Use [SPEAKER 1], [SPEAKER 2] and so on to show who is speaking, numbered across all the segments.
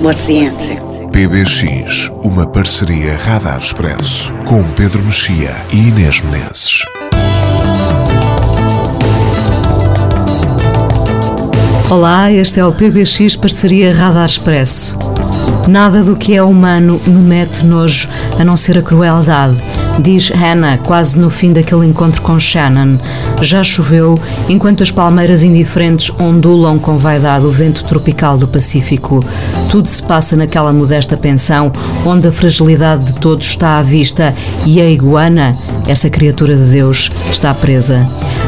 [SPEAKER 1] what's the answer?
[SPEAKER 2] PBX, uma parceria Radar Expresso com Pedro Mexia e Inês Menezes.
[SPEAKER 3] Olá, este é o PBX Parceria Radar Expresso. Nada do que é humano me mete nojo, a não ser a crueldade, diz Hannah, quase no fim daquele encontro com Shannon. Já choveu, enquanto as palmeiras indiferentes ondulam com vaidade o vento tropical do Pacífico. Tudo se passa naquela modesta pensão, onde a fragilidade de todos está à vista e a iguana, essa criatura de Deus, está presa.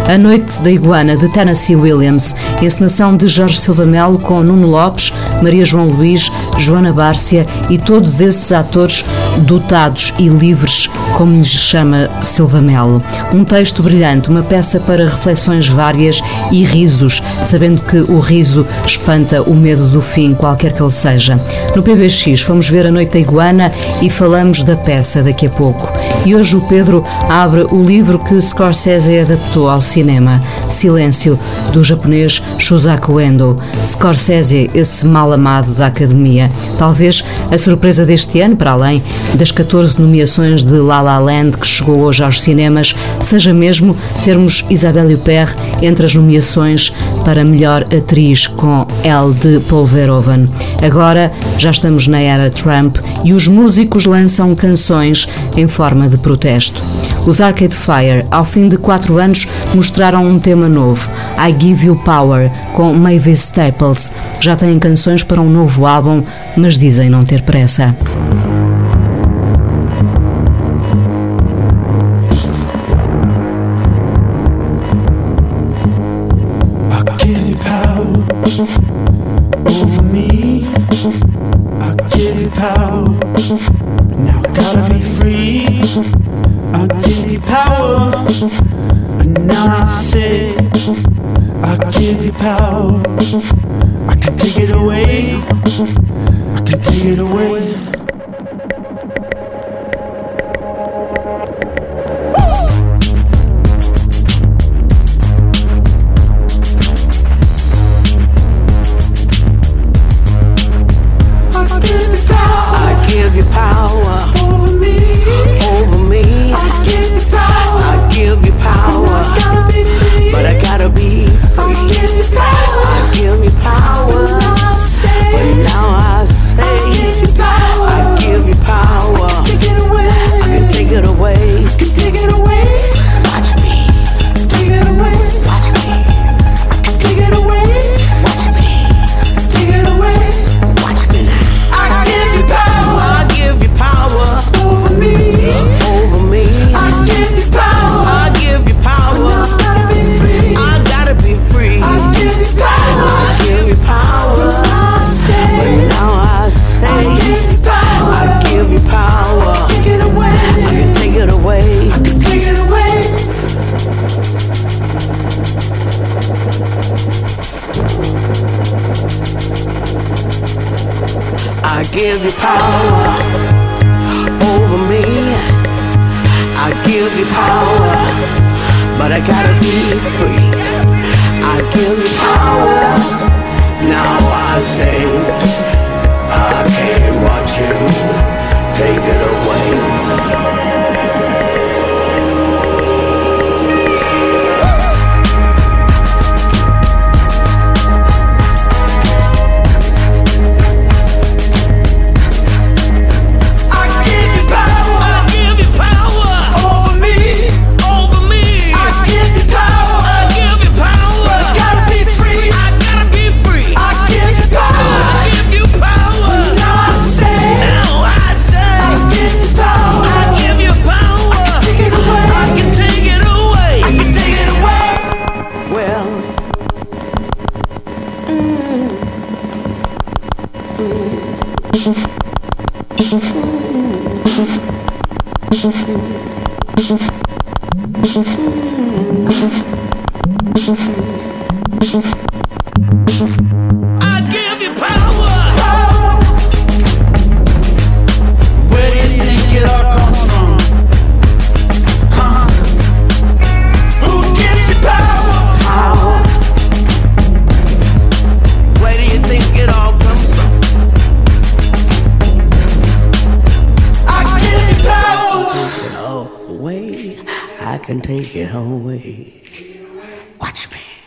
[SPEAKER 3] A Noite da Iguana, de Tennessee Williams, encenação de Jorge Silva Melo com Nuno Lopes, Maria João Luís, Joana Bárcia e todos esses atores dotados e livres, como lhes chama Silva Melo. Um texto brilhante, uma peça para reflexões várias e risos, sabendo que o riso espanta o medo do fim, qualquer que ele seja. No PBX fomos ver A Noite da Iguana e falamos da peça daqui a pouco. E hoje o Pedro abre o livro que Scorsese adaptou ao cinema, Silêncio, do japonês Shusaku Endo. Scorsese, esse mal amado da academia. Talvez a surpresa deste ano, para além das 14 nomeações de La La Land que chegou hoje aos cinemas, seja mesmo termos Isabelle Huppert entre as nomeações para melhor atriz com Elle de Paul Verhoeven. Agora já estamos na era Trump e os músicos lançam canções em forma de protesto. Os Arcade Fire, ao fim de quatro anos, mostraram um tema novo, I Give You Power, com Mavis Staples. Já têm canções para um novo álbum, mas dizem não ter pressa.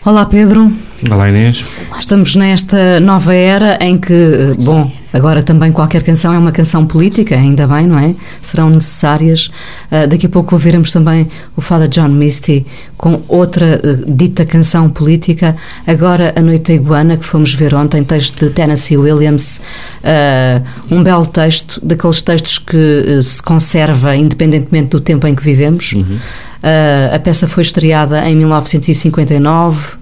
[SPEAKER 3] Olá Pedro,
[SPEAKER 4] Olá Inês.
[SPEAKER 3] estamos nesta nova era em que, bom, agora também qualquer canção é uma canção política, ainda bem, não é? Serão necessárias. Ah, daqui a pouco ouviremos também o Father John Misty com outra ah, dita canção política. Agora A Noite da Iguana, que fomos ver ontem, texto de Tennessee Williams, ah, um belo texto, daqueles textos que se conserva independentemente do tempo em que vivemos. Ah, a peça foi estreada em 1959.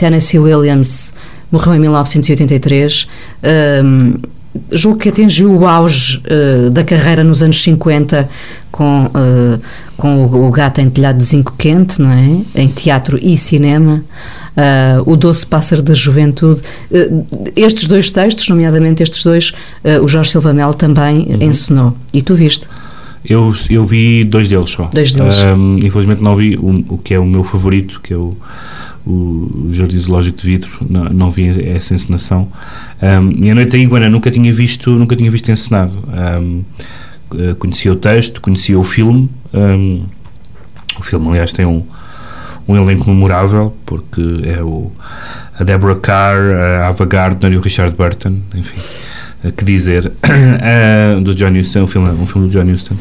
[SPEAKER 3] Tennessee Williams morreu em 1983. Um, julgo que atingiu o auge uh, da carreira nos anos 50 com, uh, com o, o Gato em Telhado de Zinco Quente, não é? Em teatro e cinema. Uh, o Doce Pássaro da Juventude. Uh, estes dois textos, nomeadamente estes dois, o Jorge Silva Melo também
[SPEAKER 4] Uhum.
[SPEAKER 3] ensinou. E tu viste?
[SPEAKER 4] Eu, eu vi dois deles só.
[SPEAKER 3] Dois deles.
[SPEAKER 4] Infelizmente não vi o, o que é o meu favorito, que é o, o Jardim Zoológico de Vidro. Não, não vi essa encenação. Ahm, e a Noite da Iguana nunca tinha visto, nunca tinha visto encenado. Ahm, eh, conhecia o texto, conhecia o filme. Ahm, o filme, aliás, tem um, um elenco memorável, porque é o, a Deborah Carr, a Ava Gardner e o Richard Burton, enfim eh, que dizer eh, do John Huston, um filme, um filme do John Huston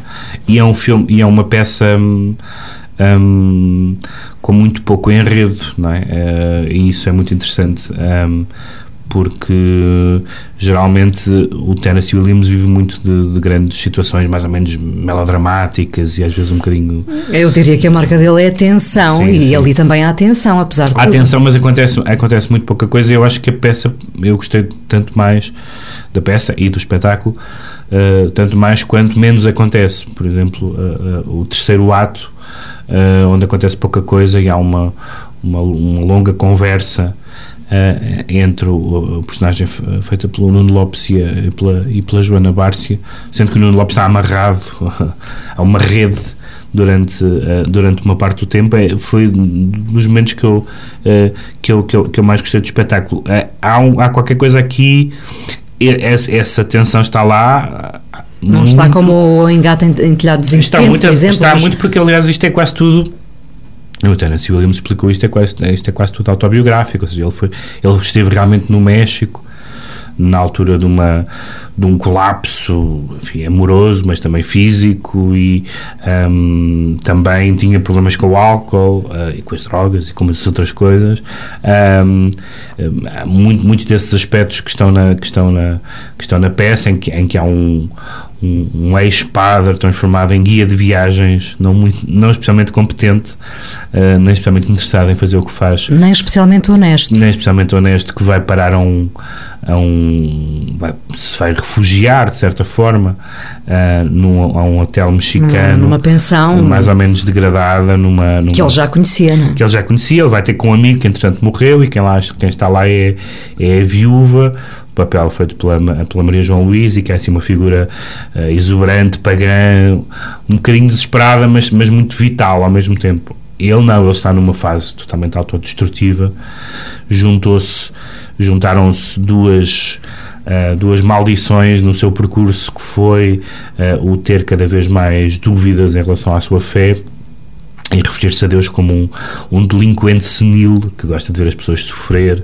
[SPEAKER 4] e é um filme e é uma peça hum, hum, com muito pouco enredo não é? Eh, e isso é muito interessante hum, porque geralmente o Tennessee Williams vive muito de, de, grandes situações mais ou menos melodramáticas e às vezes um bocadinho
[SPEAKER 3] eu diria que a marca dele é a tensão sim, e sim. ali também há atenção apesar de
[SPEAKER 4] há
[SPEAKER 3] tudo.
[SPEAKER 4] atenção mas acontece, acontece muito pouca coisa e eu acho que a peça eu gostei tanto mais da peça e do espetáculo uh, tanto mais quanto menos acontece por exemplo uh, uh, o terceiro ato onde acontece pouca coisa e há uma, uma, uma longa conversa Uh, entre o, o, personagem feita pelo Nuno Lopes e, a, pela, e pela Joana Bárcia, sendo que o Nuno Lopes está amarrado a uma rede durante, uh, durante uma parte do tempo. É, foi dos momentos que eu, uh, que, eu, que, eu, que eu mais gostei do espetáculo. há, um, há qualquer coisa aqui, essa, essa tensão está lá.
[SPEAKER 3] Não muito, está como o engate em, em telhado
[SPEAKER 4] está muito,
[SPEAKER 3] por exemplo.
[SPEAKER 4] Está mas... muito porque, aliás, isto é quase tudo o Tennessee Williams explicou isto é quase isto é quase tudo autobiográfico, ou seja, ele foi ele esteve realmente no México na altura de uma de um colapso enfim, amoroso, mas também físico e um, também tinha problemas com o álcool uh, e com as drogas e com muitas outras coisas um, um, muito, muitos desses aspectos que estão na, que estão na, que estão na peça em que, em que há um um, um ex-padre transformado em guia de viagens, não, muito, não especialmente competente, uh, nem especialmente interessado em fazer o que faz.
[SPEAKER 3] Nem especialmente honesto.
[SPEAKER 4] Nem especialmente honesto, que vai parar a um. A um vai, se vai refugiar, de certa forma, uh, num, a um hotel mexicano.
[SPEAKER 3] Numa pensão.
[SPEAKER 4] Mais ou menos degradada. Numa, numa,
[SPEAKER 3] que ele já conhecia, não é?
[SPEAKER 4] Que ele já conhecia. Ele vai ter com um amigo que, entretanto, morreu e quem, lá, quem está lá é, é a viúva papel feito pela, pela Maria João Luís e que é assim uma figura uh, exuberante, pagã, um bocadinho desesperada, mas, mas muito vital ao mesmo tempo. Ele não, ele está numa fase totalmente autodestrutiva. Juntou-se, juntaram-se duas uh, duas maldições no seu percurso que foi uh, o ter cada vez mais dúvidas em relação à sua fé e referir-se a Deus como um, um delinquente senil que gosta de ver as pessoas sofrer.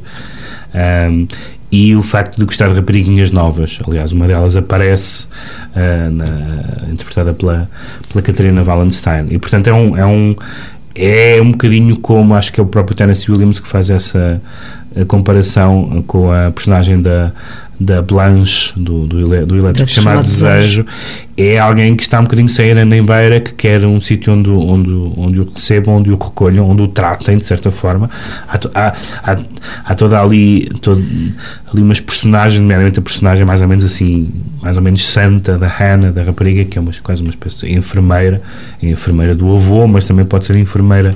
[SPEAKER 4] Um, e o facto de gostar de rapariguinhas novas. Aliás, uma delas aparece uh, na, interpretada pela, pela Catarina Wallenstein. E, portanto, é um, é um é um bocadinho como acho que é o próprio Tennessee Williams que faz essa comparação com a personagem da, da Blanche do, do, do Elétrico chamado Desejo é alguém que está um bocadinho sem nem beira, que quer um sítio onde, onde, onde o recebam, onde o recolham, onde o tratem, de certa forma. Há, há, há, há toda ali, todo, ali umas personagens, nomeadamente a personagem mais ou menos assim, mais ou menos santa da Hannah, da rapariga, que é uma, quase uma espécie de enfermeira, enfermeira do avô, mas também pode ser enfermeira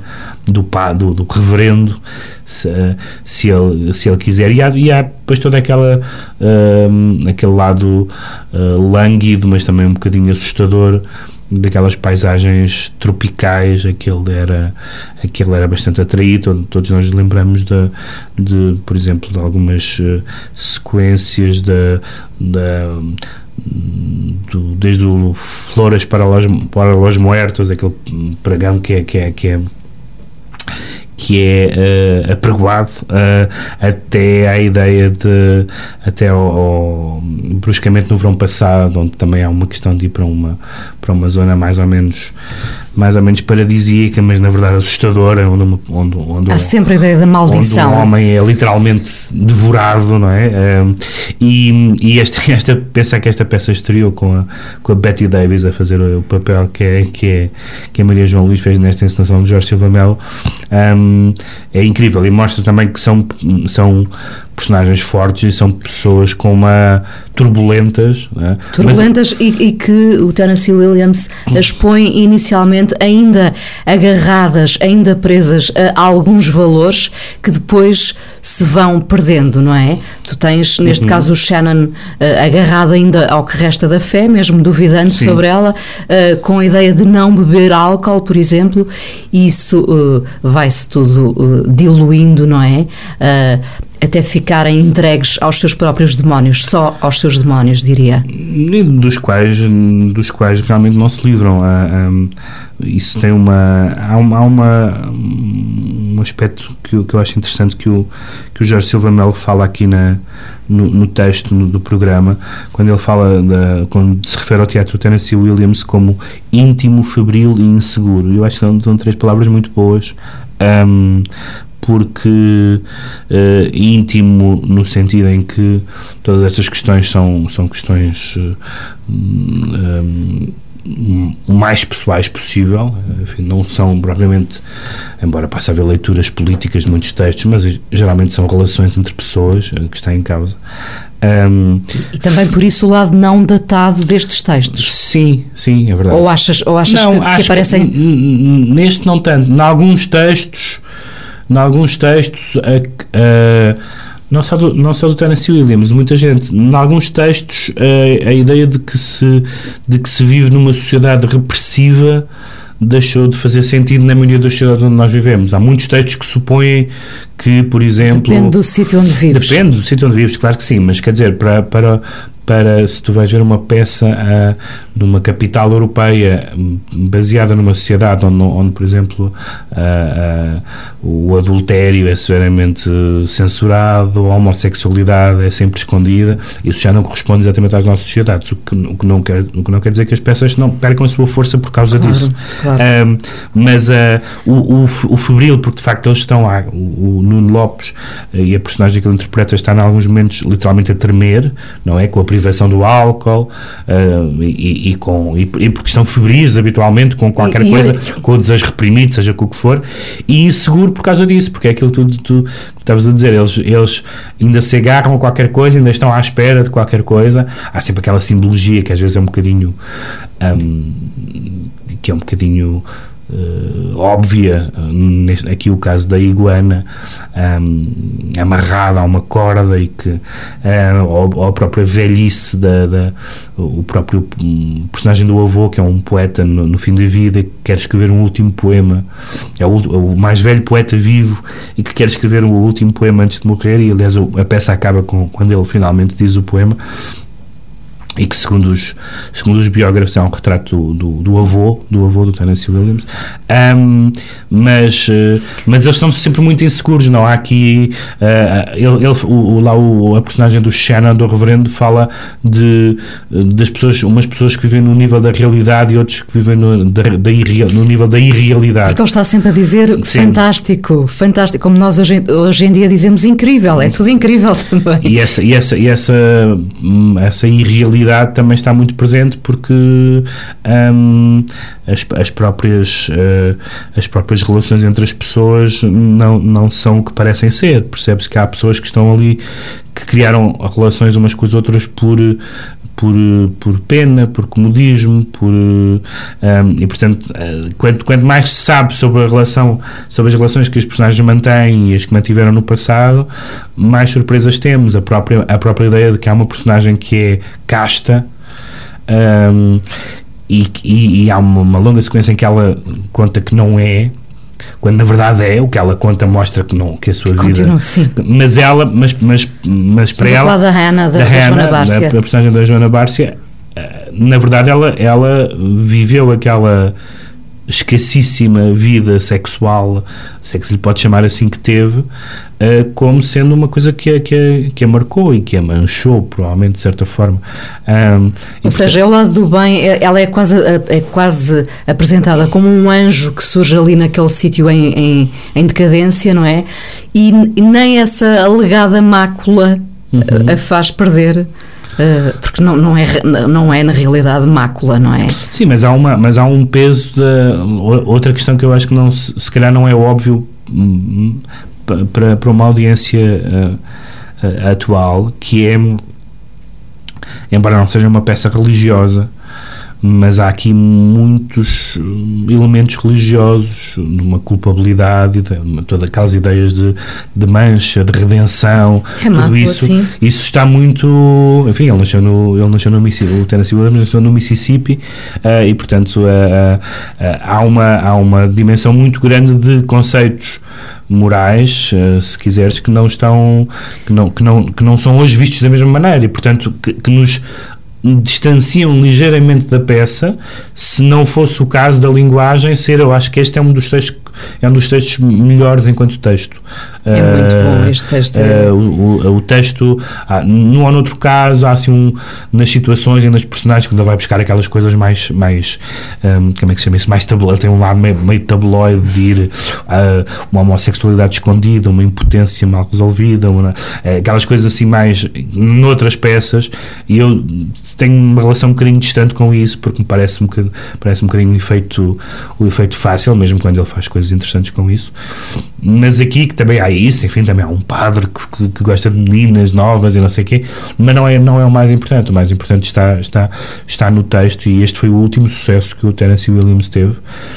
[SPEAKER 4] do, pá, do, do reverendo, se, se, ele, se ele quiser. E há, e há depois toda aquela, uh, aquele lado uh, lânguido, mas também um bocadinho assustador daquelas paisagens tropicais, aquele era, aquele era bastante atraído, todos nós lembramos de, de por exemplo, de algumas uh, sequências da, da do, desde o Flores para los, para Muertos, aquele pregão que é, que é, que é que é uh, apregoado uh, até à ideia de até ao, ao, bruscamente no verão passado onde também há uma questão de ir para uma para uma zona mais ou menos mais ou menos paradisíaca, mas na verdade assustadora, onde, onde, onde
[SPEAKER 3] há um, sempre a ideia da maldição.
[SPEAKER 4] Onde um homem é literalmente devorado, não é? e e esta, esta, pensar que esta peça estreou com a, com a Betty Davis a fazer o, papel que é, que é que a Maria João Luís fez nesta encenação de Jorge Silva Melo um, é incrível e mostra também que são, são personagens fortes e são pessoas com uma turbulentas. Né?
[SPEAKER 3] Turbulentas Mas, e, e, que o Tennessee Williams expõe inicialmente ainda agarradas, ainda presas a alguns valores que depois se vão perdendo, não é? Tu tens, neste uhum. caso, o Shannon uh, agarrado ainda ao que resta da fé, mesmo duvidando Sim. sobre ela, uh, com a ideia de não beber álcool, por exemplo, e isso uh, vai-se tudo diluindo, não é? Até ficarem entregues aos seus próprios demónios, só aos seus demónios, diria.
[SPEAKER 4] Dos quais, dos quais realmente não se livram. isso tem uma. Há uma. Um aspecto que, que eu acho interessante que o, que o Jorge Silva Melo fala aqui na, no, no texto no, do programa, quando ele fala, da, quando se refere ao teatro Tennessee Williams como íntimo, febril e inseguro. Eu acho que são, são três palavras muito boas. Um, porque uh, íntimo no sentido em que todas estas questões são, são questões uh, um, o mais pessoais possível, enfim, não são propriamente, embora passe a haver leituras políticas de muitos textos, mas geralmente são relações entre pessoas que estão em causa. Um,
[SPEAKER 3] e também por isso o lado não datado destes textos.
[SPEAKER 4] Sim, sim, é verdade.
[SPEAKER 3] Ou achas, ou achas não, que, que aparecem. Que,
[SPEAKER 4] neste não tanto. Em alguns textos em alguns textos, a, a, não, só do, não só do Tennessee Williams, muita gente, em alguns textos, a, a ideia de que, se, de que se vive numa sociedade repressiva deixou de fazer sentido na maioria das sociedades onde nós vivemos. Há muitos textos que supõem que, por exemplo...
[SPEAKER 3] Depende do sítio onde vives.
[SPEAKER 4] Depende do sítio onde vives, claro que sim, mas quer dizer, para, para, para se tu vais ver uma peça uh, numa capital europeia baseada numa sociedade onde, onde por exemplo, uh, uh, o adultério é severamente censurado, a homossexualidade é sempre escondida, isso já não corresponde exatamente às nossas sociedades, o que, o que, não, quer, o que não quer dizer que as peças não percam a sua força por causa claro, disso. Claro. mas o, o, o febril, porque de facto eles estão lá, o, o Nuno Lopes e a personagem que ele interpreta está em alguns momentos literalmente a tremer, não é? Com a privação do álcool uh, e, e, com, e, e, porque estão febris habitualmente com qualquer e, coisa, com o desejo reprimido, seja com o que for, e inseguro por causa disso, porque é aquilo que tu, tu, tu estavas a dizer, eles, eles ainda se agarram a qualquer coisa, ainda estão à espera de qualquer coisa, há sempre aquela simbologia que às vezes é um bocadinho um, que é um bocadinho uh, óbvia, neste, aqui o caso da iguana um, amarrada a uma corda e que uh, ou, ou, a própria velhice da, da, o próprio personagem do avô que é um poeta no, no fim da vida que quer escrever um último poema. É o, o, mais velho poeta vivo e que quer escrever o último poema antes de morrer e aliás a peça acaba com, quando ele finalmente diz o poema e que segundo os, segundo os biógrafos é um retrato do, do, do avô, do avô do Tennessee Williams, um, mas, uh, mas eles estão sempre muito inseguros, não há aqui, uh, ele, ele o, lá o, a personagem do Shannon, do reverendo, fala de, das pessoas, umas pessoas que vivem no nível da realidade e outros que vivem no, da, da irreal, no nível da irrealidade.
[SPEAKER 3] Porque ele está sempre a dizer Sim. fantástico, fantástico, como nós hoje, hoje em dia dizemos incrível, é tudo incrível também.
[SPEAKER 4] E essa, e essa, e essa, hum, essa irrealidade também está muito presente porque um, as, as, próprias, uh, as próprias relações entre as pessoas não, não são o que parecem ser. Percebe-se que há pessoas que estão ali que criaram relações umas com as outras por por, por pena, por comodismo, por um, e portanto uh, quanto, quanto mais se sabe sobre a relação, sobre as relações que os personagens mantêm e as que mantiveram no passado, mais surpresas temos. A própria, a própria ideia de que há uma personagem que é casta um, e, e, e, há uma, uma longa sequência em que ela conta que não é quando na verdade é o que ela conta mostra que não que a sua
[SPEAKER 3] Continua,
[SPEAKER 4] vida
[SPEAKER 3] sim.
[SPEAKER 4] mas ela mas mas mas para ela
[SPEAKER 3] da Hannah, da, da, da Joana Bárcia.
[SPEAKER 4] a personagem da Joana Bárcia eh, na verdade ela ela viveu aquela escassíssima vida sexual, se é que se lhe pode chamar assim, que teve, uh, como sendo uma coisa que a, que, a, que a marcou e que a manchou, provavelmente, de certa forma. Um,
[SPEAKER 3] Ou seja, é o lado do bem, é, ela é quase, é quase apresentada como um anjo que surge ali naquele sítio em, em, em, decadência, não é? E, e nem essa alegada mácula uhum. a, a faz perder eh, porque não, não, é, não é na realidade mácula, não é?
[SPEAKER 4] Sim, mas há, uma, mas há um peso da. Outra questão que eu acho que não, se calhar não é óbvio hum, para, para uma audiência uh, atual, que é, embora não seja uma peça religiosa, mas há aqui muitos elementos religiosos, de uma culpabilidade, de, todas aquelas ideias de, de mancha, de redenção,
[SPEAKER 3] é
[SPEAKER 4] tudo isso,
[SPEAKER 3] assim.
[SPEAKER 4] isso está muito, enfim, ele nasceu no, ele nasceu no Mississippi, o Tennessee Williams nasceu no Mississippi uh, e portanto uh, uh, há, uma, há uma dimensão muito grande de conceitos morais, se quiseres, que não estão, que não, que não, que não são hoje vistos da mesma maneira e portanto que, que nos distanciam ligeiramente da peça, se não fosse o caso da linguagem ser, eu acho que este é um dos textos é um dos textos melhores enquanto texto.
[SPEAKER 3] É uh, muito bom este texto.
[SPEAKER 4] Uh, o, o, o, texto, ah, num ou noutro caso, há assim um, nas situações e nas personagens, quando ele vai buscar aquelas coisas mais, mais um, como é que se chama isso, mais tabloide, tem um lado meio, meio tabloide de ir uh, uma homossexualidade escondida, uma impotência mal resolvida, uma, aquelas coisas assim mais noutras peças, e eu tenho uma relação um bocadinho distante com isso, porque me parece um bocadinho, parece um bocadinho o efeito, o efeito fácil, mesmo quando ele faz coisas interessantes com isso. Mas aqui que também há isso, enfim, também há um padre que, que, que, gosta de meninas novas e não sei o quê, mas não é, não é o mais importante. O mais importante está, está, está no texto e este foi o último sucesso que o Tennessee Williams teve.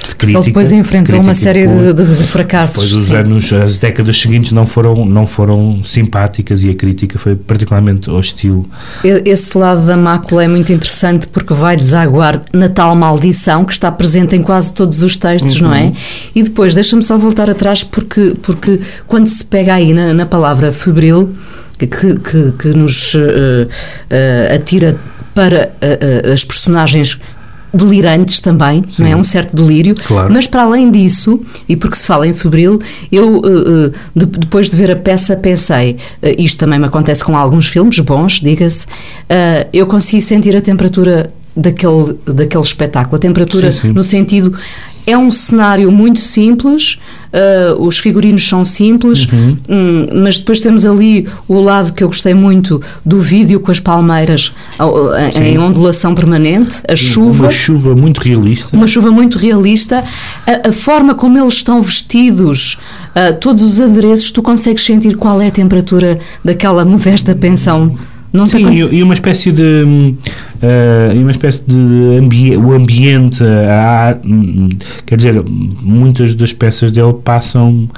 [SPEAKER 4] De crítica,
[SPEAKER 3] Ele depois enfrentou uma série de, de, de, fracassos.
[SPEAKER 4] Depois os anos, as décadas seguintes não foram, não foram simpáticas e a crítica foi particularmente hostil.
[SPEAKER 3] Esse lado da mácula é muito interessante porque vai desaguar na tal maldição que está presente em quase todos os textos, uhum. não é? E depois, deixa-me só voltar atrás porque, porque quando se pega aí na, na palavra febril, que, que, que nos uh, uh, atira para uh, as personagens delirantes também, Sim. não é? Um certo delírio.
[SPEAKER 4] Claro.
[SPEAKER 3] Mas para além disso, e porque se fala em febril, eu uh, de, depois de ver a peça pensei, uh, isto também me acontece com alguns filmes bons, diga-se, uh, eu consegui sentir a temperatura daquele, daquele espetáculo, a temperatura
[SPEAKER 4] sim, sim.
[SPEAKER 3] no sentido é um cenário muito simples, uh, os figurinos são simples,
[SPEAKER 4] uhum.
[SPEAKER 3] um, mas depois temos ali o lado que eu gostei muito do vídeo com as palmeiras uh, em ondulação permanente, a chuva.
[SPEAKER 4] Uma chuva muito realista.
[SPEAKER 3] Uma chuva muito realista. A, a forma como eles estão vestidos, uh, todos os adereços, tu consegues sentir qual é a temperatura daquela modesta pensão não
[SPEAKER 4] Sim, e, e, uma espécie de uh, uma espécie de ambi o ambiente, a, quer dizer, muitas das peças dele passam hum,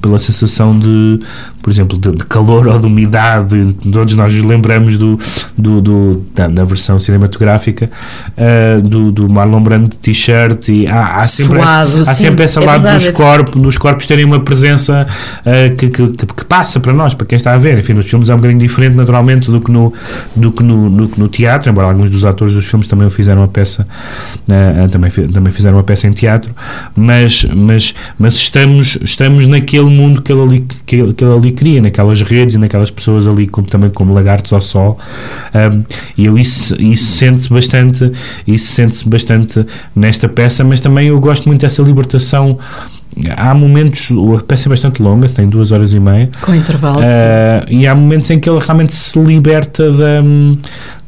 [SPEAKER 4] pela sensação de por exemplo, de, de, calor ou de umidade. Todos nós nos lembramos do, do, do da, da, versão cinematográfica uh, do, do Marlon Brando de t-shirt e há, há sempre,
[SPEAKER 3] Suado,
[SPEAKER 4] essa, há sempre essa é lado dos corpos, dos corpos terem uma presença uh, que, que, que, passa para nós, para quem está a ver. Enfim, nos filmes é um bocadinho diferente, naturalmente, do que no, do que no, que no teatro, embora alguns dos atores dos filmes também fizeram uma peça, uh, também, também fizeram uma peça em teatro, mas, mas, mas estamos, estamos naquele mundo que ele ali, que, que ele ali cria, naquelas redes e naquelas pessoas ali como, também como lagartos ao sol. Um, e eu isso, isso sente-se bastante, isso sente-se bastante nesta peça, mas também eu gosto muito dessa libertação há momentos, a peça é bastante longa, tem duas horas e meia.
[SPEAKER 3] Com intervalo.
[SPEAKER 4] Uh, e há momentos em que ele realmente se liberta da,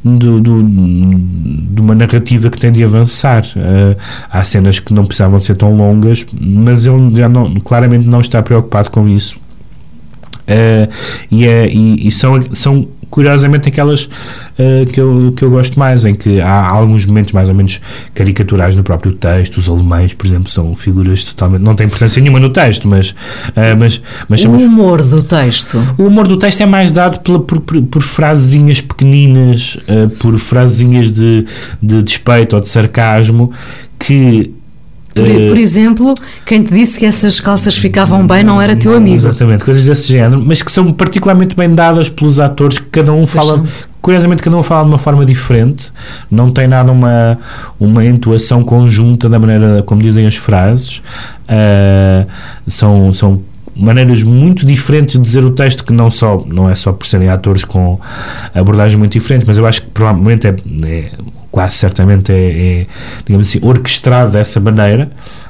[SPEAKER 4] do, do, de uma narrativa que tem de avançar. Uh, há cenas que não precisavam ser tão longas, mas ele já não, claramente não está preocupado com isso. Uh, e, é, e, e, são, são curiosamente aquelas uh, que, eu, que eu gosto mais, em que há alguns momentos mais ou menos caricaturais no próprio texto. Os alemães, por exemplo, são figuras totalmente. não têm importância nenhuma no texto, mas. Uh, mas, mas
[SPEAKER 3] o humor do texto.
[SPEAKER 4] O humor do texto é mais dado pela, por, por, por frasezinhas pequeninas, uh, por frasezinhas de, de despeito ou de sarcasmo que
[SPEAKER 3] por, por, exemplo, quem te disse que essas calças ficavam bem não era teu amigo.
[SPEAKER 4] Exatamente, coisas desse género, mas que são particularmente bem dadas pelos atores, que cada um fala. Curiosamente, cada um fala de uma forma diferente, não tem nada uma, uma entoação conjunta da maneira como dizem as frases. Uh, são, são maneiras muito diferentes de dizer o texto que não só não é só por serem atores com abordagens muito diferentes mas eu acho que provavelmente é, é quase certamente é, é, digamos assim, orquestrado dessa maneira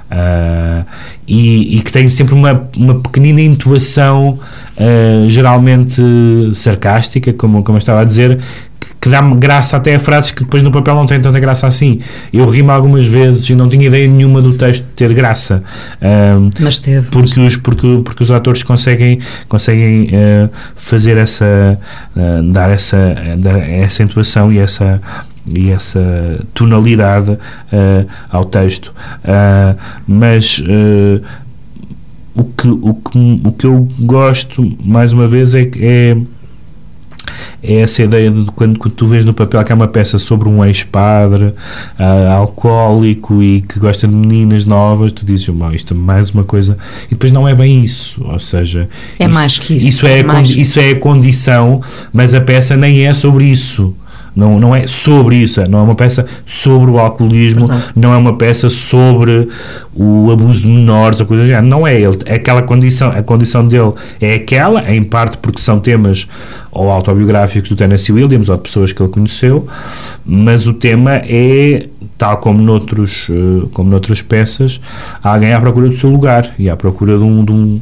[SPEAKER 4] uh, e, e, que tem sempre uma, uma pequenina intuação uh, geralmente sarcástica, como, como eu estava a dizer, que dá-me graça até a frases que depois no papel não têm tanta graça assim. Eu rimo algumas vezes e não tinha ideia nenhuma do texto ter graça.
[SPEAKER 3] Uh, mas teve.
[SPEAKER 4] Porque os, porque, porque os atores conseguem, conseguem uh, fazer essa, uh, dar essa, essa intuação e essa, e essa tonalidade uh, ao texto. Uh, mas uh, o, que, o, que, o que eu gosto, mais uma vez, é, é é essa ideia de quando, quando tu vês no papel que é uma peça sobre um ex-padre alcoólico e que gosta de meninas novas, tu dizes, oh, isto é mais uma coisa. E depois não é bem isso, ou seja,
[SPEAKER 3] é
[SPEAKER 4] isso,
[SPEAKER 3] mais que isso.
[SPEAKER 4] Isso é,
[SPEAKER 3] é
[SPEAKER 4] a, isso é a condição, mas a peça nem é sobre isso. Não, não é sobre isso, não é uma peça sobre o alcoolismo, não é uma peça sobre o abuso de menores ou coisa assim. Não é ele, é aquela condição, a condição dele é aquela, em parte porque são temas ou autobiográficos do Tennessee Williams ou de pessoas que ele conheceu, mas o tema é, tal como noutros, eh, como noutras peças, alguém à procura do seu lugar e à procura de um, de um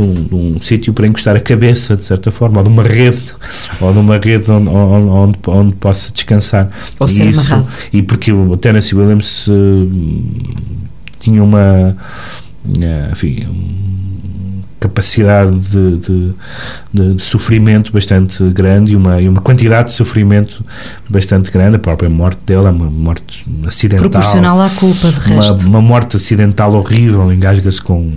[SPEAKER 4] de um, de um sítio para encostar a cabeça, de certa forma, ou de uma rede, ou de uma rede onde, onde, onde, onde possa descansar.
[SPEAKER 3] Ou e ser isso, amarrado.
[SPEAKER 4] E porque o Tennessee Williams uh, tinha uma. Uh, enfim, capacidade de, de, de, de, sofrimento bastante grande e uma, e uma quantidade de sofrimento bastante grande. A própria morte dela é uma morte acidental.
[SPEAKER 3] Proporcional à culpa, de
[SPEAKER 4] resto. Uma, uma morte acidental horrível, engasga-se com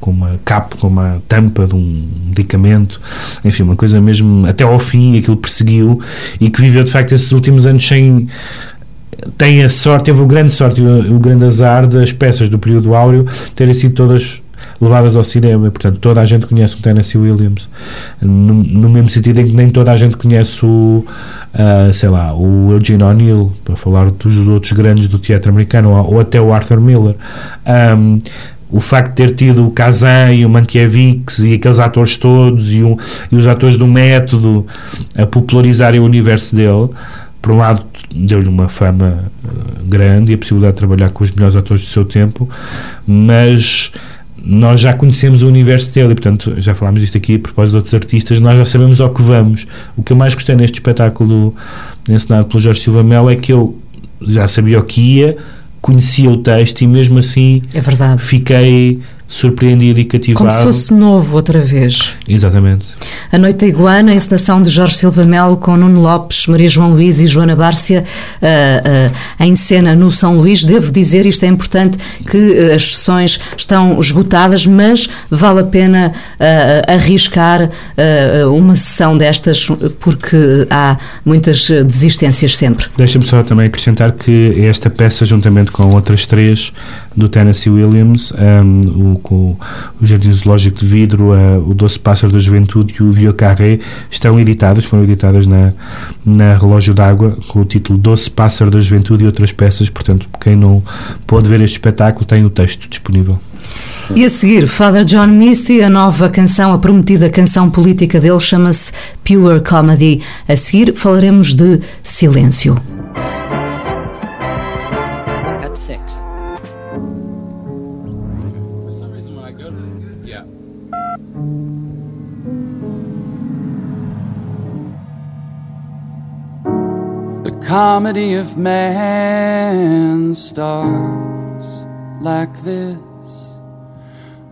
[SPEAKER 4] com uma capa, com uma tampa de um medicamento, enfim, uma coisa mesmo até ao fim, aquilo perseguiu e que viveu de facto esses últimos anos sem tem a sorte, teve o grande sorte o, o grande azar das peças do período áureo terem sido todas levadas ao cinema, portanto toda a gente conhece o Tennessee Williams no, no mesmo sentido em que nem toda a gente conhece o uh, sei lá, o Eugene O'Neill para falar dos outros grandes do teatro americano ou, ou até o Arthur Miller. Um, o facto de ter tido o Kazan e o Mankiewicz e aqueles atores todos e, um, e os atores do método a popularizarem o universo dele, por um lado deu-lhe uma fama uh, grande e a possibilidade de trabalhar com os melhores atores do seu tempo, mas nós já conhecemos o universo dele e, portanto, já falámos disto aqui a propósito de outros artistas, nós já sabemos ao que vamos. O que eu mais gostei neste espetáculo ensinado pelo Jorge Silva Melo é que eu já sabia o que ia, conhecia o texto e mesmo assim
[SPEAKER 3] é
[SPEAKER 4] fiquei surpreendido e cativado.
[SPEAKER 3] Como se fosse novo outra vez.
[SPEAKER 4] Exatamente.
[SPEAKER 3] A Noite da Iguana, a encenação de Jorge Silva Melo com Nuno Lopes, Maria João Luís e Joana Bárcia uh, uh, em cena no São Luís. Devo dizer, isto é importante, que uh, as sessões estão esgotadas, mas vale a pena arriscar uma sessão destas porque há muitas desistências sempre.
[SPEAKER 4] Deixa-me só também acrescentar que esta peça, juntamente com outras três do Tennessee Williams, um, o, com o Jardim Zoológico de Vidro, uh, o Doce Pássaro da Juventude e o Vieux Carré, estão editadas, foram editadas na, na Relógio d'Água, com o título Doce Pássaro da Juventude e outras peças, portanto, quem não pode ver este espetáculo tem o texto disponível.
[SPEAKER 3] E a seguir, Father John Misty, a nova canção, a prometida canção política dele, chama-se Pure Comedy. A seguir falaremos de silêncio.
[SPEAKER 5] Comedy of man starts like this.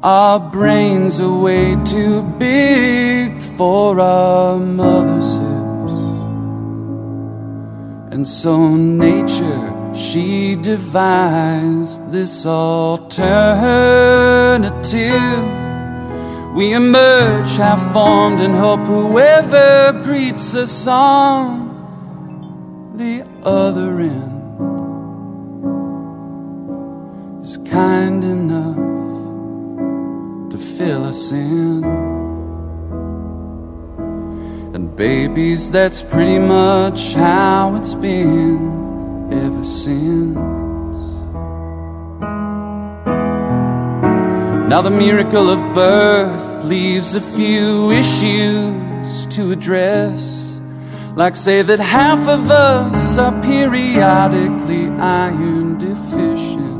[SPEAKER 5] Our brains are way too big for our mother's hips. And so nature, she devised this alternative. We emerge half formed and hope whoever greets us on the other end is kind enough to fill us in. And babies, that's pretty much how it's been ever since. Now, the miracle of birth leaves a few issues to address. Like, say that half of us are periodically iron deficient.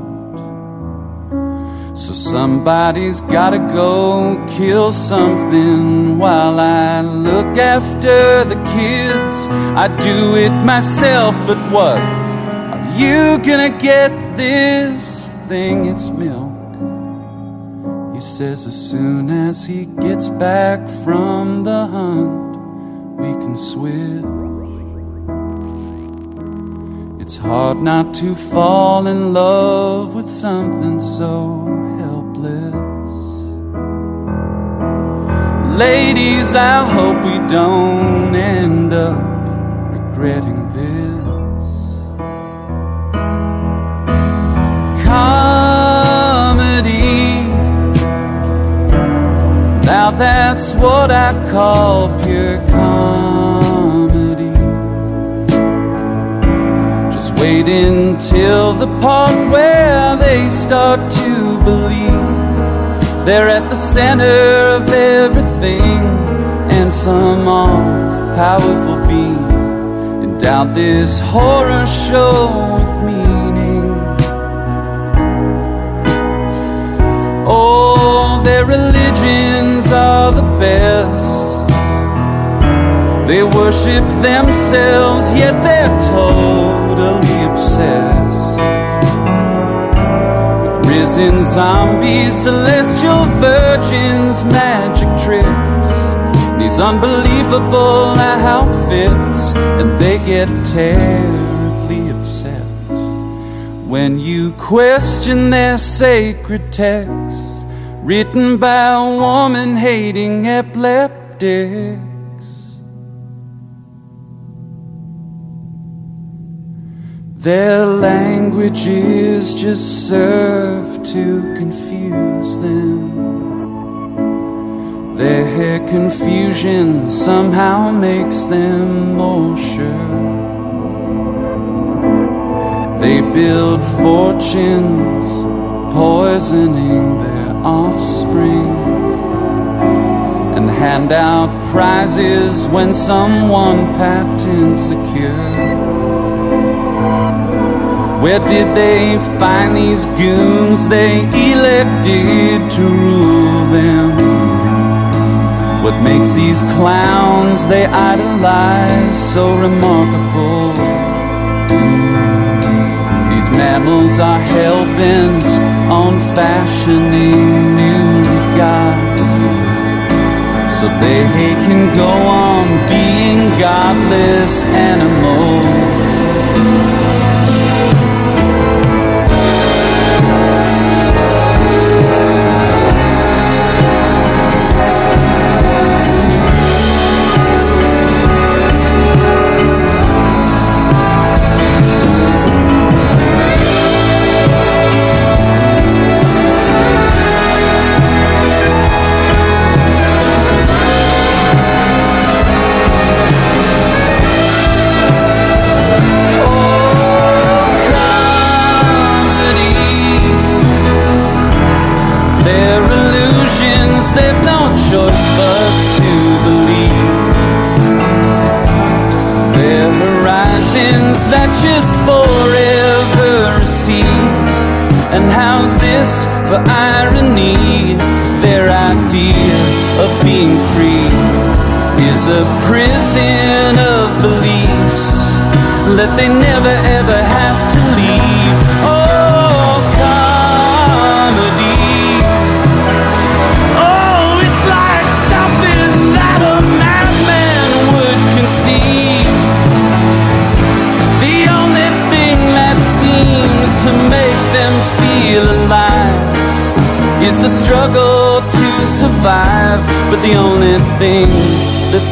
[SPEAKER 5] So, somebody's gotta go kill something while I look after the kids. I do it myself, but what? Are you gonna get this thing? It's milk. He says, as soon as he gets back from the hunt, we can switch. It's hard not to fall in love with something so helpless. Ladies, I hope we don't end up regretting this. Comedy. Now that's what I call pure comedy. Just wait until the part where they start to believe they're at the center of everything, and some all powerful being endowed this horror show with meaning. Oh, their religions are the best. They worship themselves, yet they're totally obsessed with risen zombies, celestial virgins, magic tricks. These unbelievable outfits, and they get terribly upset when you question their sacred texts written by a woman hating epileptics. Their languages just serve to confuse them. Their confusion somehow makes them more sure. They build fortunes, poisoning their offspring, and hand out prizes when someone patent secure. Where did they find these goons they elected to rule them? What makes these clowns they idolize so remarkable? These mammals are hell bent on fashioning new gods so they can go on being godless animals.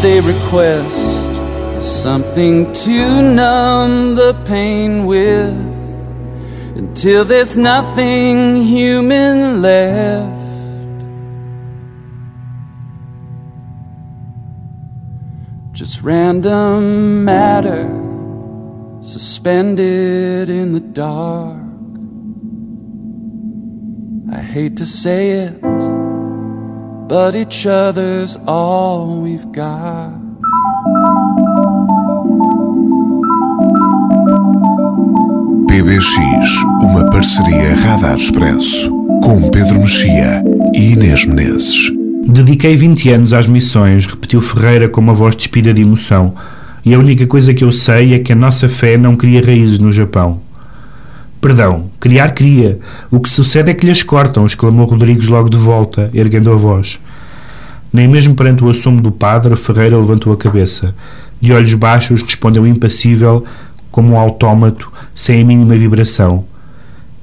[SPEAKER 5] They request is something to numb the pain with until there's nothing human left. Just random matter suspended in the dark. I hate to say it, but each other's all we've got.
[SPEAKER 2] PBX, uma parceria Radar Expresso, com Pedro Mexia e Inês Menezes.
[SPEAKER 4] Dediquei 20 anos às missões, repetiu Ferreira com uma voz despida de emoção, e a única coisa que eu sei é que a nossa fé não cria raízes no Japão. Perdão, criar cria. O que sucede é que lhes cortam, exclamou Rodrigues logo de volta, erguendo a voz. Nem mesmo perante o assomo do padre, Ferreira levantou a cabeça. De olhos baixos, respondeu impassível, como um autómato, sem a mínima vibração.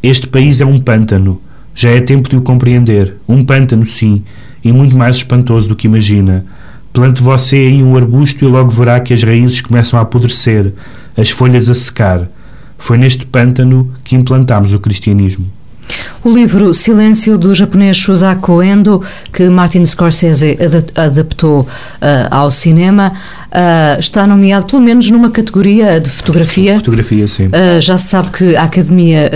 [SPEAKER 4] Este país é um pântano. Já é tempo de o compreender. Um pântano, sim, e muito mais espantoso do que imagina. Plante você aí um arbusto e logo verá que as raízes começam a apodrecer, as folhas a secar. Foi neste pântano que implantámos o cristianismo.
[SPEAKER 3] O livro Silêncio do japonês Shusaku Endo, que Martin Scorsese adaptou uh, ao cinema, uh, está nomeado pelo menos numa categoria de fotografia.
[SPEAKER 4] Fotografia, sim.
[SPEAKER 3] Uh, já se sabe que a Academia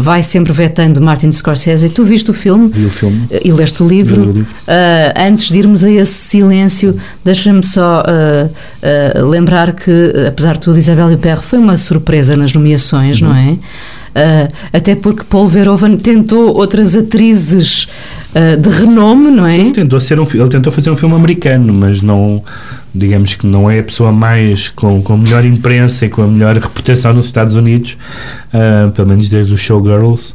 [SPEAKER 3] vai sempre vetando Martin Scorsese. Tu viste o filme?
[SPEAKER 4] Vi o filme.
[SPEAKER 3] e leste o livro.
[SPEAKER 4] o livro.
[SPEAKER 3] antes de irmos a esse silêncio, deixa-me só lembrar que, apesar de tudo, Isabel Huppert foi uma surpresa nas nomeações, uhum. não é? Uh, até porque Paul Verhoeven tentou outras atrizes uh, de renome, não é?
[SPEAKER 4] Ele tentou, ser um, ele tentou fazer um filme americano, mas não, digamos que não é a pessoa mais com, com a melhor imprensa e com a melhor reputação nos Estados Unidos, uh, pelo menos desde os Showgirls,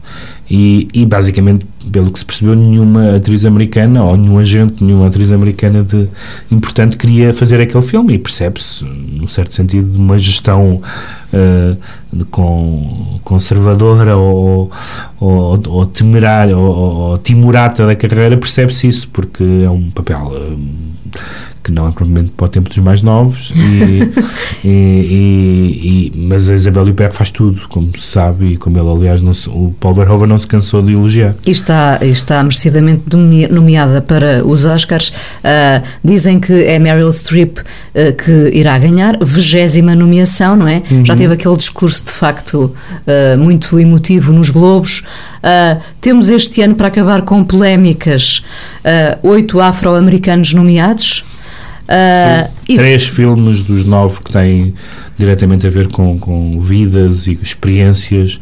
[SPEAKER 4] e, e basicamente, pelo que se percebeu, nenhuma atriz americana ou nenhum agente, nenhuma atriz americana de importante queria fazer aquele filme, e percebe-se, num certo sentido, uma gestão uh, com, conservadora ou, ou, ou temerária ou, ou timorata da carreira, percebe-se isso, porque é um papel uh, que não é provavelmente para o tempo dos mais novos, e, e, e, e, mas a Isabel Huppert faz tudo, como se sabe, e como ele, aliás, não se, o Paul Verhoeven não se cansou de elogiar.
[SPEAKER 3] E está, está merecidamente nomeada para os Oscars. Uh, dizem que é Meryl Streep uh, que irá ganhar, vigésima nomeação, não é? Uhum. Já teve aquele discurso, de facto, uh, muito emotivo nos Globos. temos este ano, para acabar com polémicas, oito afro-americanos nomeados.
[SPEAKER 4] Uh, Três e... filmes dos nove que têm diretamente a ver com, com vidas e experiências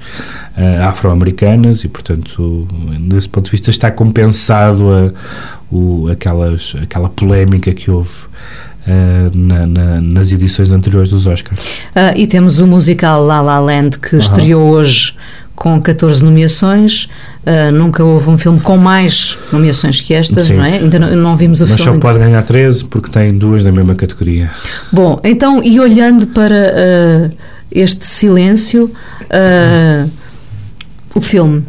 [SPEAKER 4] uh, afro-americanas e, portanto, desse ponto de vista está compensado a, o, aquelas, aquela polémica que houve uh, na, na, nas edições anteriores dos Oscars.
[SPEAKER 3] e temos o musical La La Land que estreou hoje com 14 nomeações. Uh, nunca houve um filme com mais nomeações que esta, Sim. não é? Ainda não, não vimos o
[SPEAKER 4] Mas
[SPEAKER 3] filme.
[SPEAKER 4] Mas só pode ganhar 13 porque tem duas da mesma categoria.
[SPEAKER 3] Bom, então, e olhando para uh, este silêncio, uh, o filme.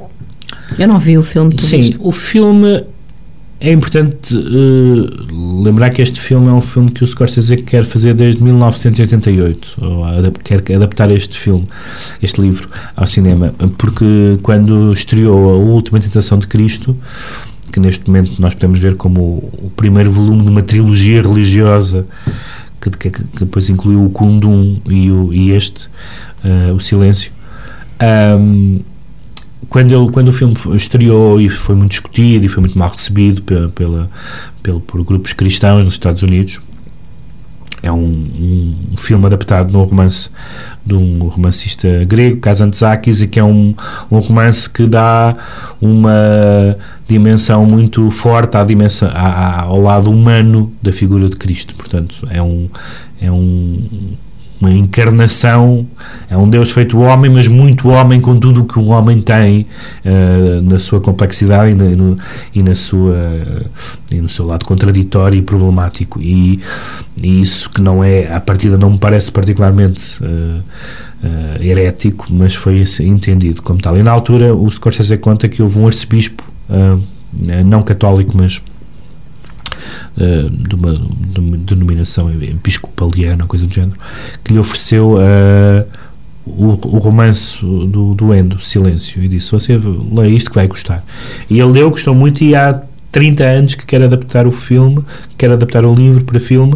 [SPEAKER 3] Eu não vi o filme.
[SPEAKER 4] Sim, viste? o filme é importante uh, lembrar que este filme é um filme que o Scorsese quer fazer desde 1988, ou quer adaptar este filme, este livro, ao cinema, porque quando estreou A Última Tentação de Cristo, que neste momento nós podemos ver como o, o primeiro volume de uma trilogia religiosa que, que, que depois incluiu o Kundum e, o, e este, uh, o Silêncio. Um, quando, ele, quando o filme estreou e foi muito discutido e foi muito mal recebido pela, pela, pela, por grupos cristãos nos Estados Unidos, é um, um filme adaptado de um romance de um romancista grego, Kazantzakis, e que é um, um romance que dá uma dimensão muito forte à dimensão, à, à, ao lado humano da figura de Cristo. Portanto, é um, é um, uma encarnação, é um Deus feito homem, mas muito homem com tudo o que um homem tem uh, na sua complexidade e, na, no, e, na sua, uh, e no seu lado contraditório e problemático. E, e, isso que não é, à partida, não me parece particularmente uh, herético, mas foi entendido como tal. E na altura o Scorsese conta que houve um arcebispo, não católico, mas uh, de, uma, de, uma, denominação episcopaliana, coisa do género, que lhe ofereceu uh, o, o romance do, do Endo, Silêncio, e disse: Você lê isto que vai gostar. E ele leu, gostou muito, e há 30 anos que quer adaptar o filme, quer adaptar o livro para filme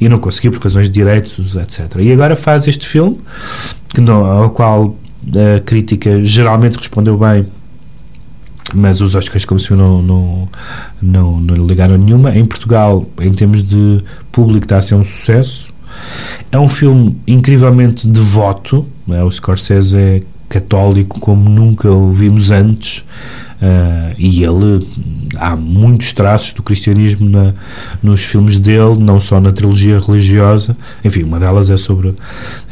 [SPEAKER 4] e não conseguiu por razões de direitos, etc. E agora faz este filme, que não, ao qual a crítica geralmente respondeu bem mas os Oscars, como se não, não, não, não ligaram nenhuma. Em Portugal, em termos de público, está a ser um sucesso. É um filme incrivelmente devoto. É? O Scorsese é católico como nunca o vimos antes. Uh, e ele há muitos traços do cristianismo na, nos filmes dele, não só na trilogia religiosa, enfim, uma delas é sobre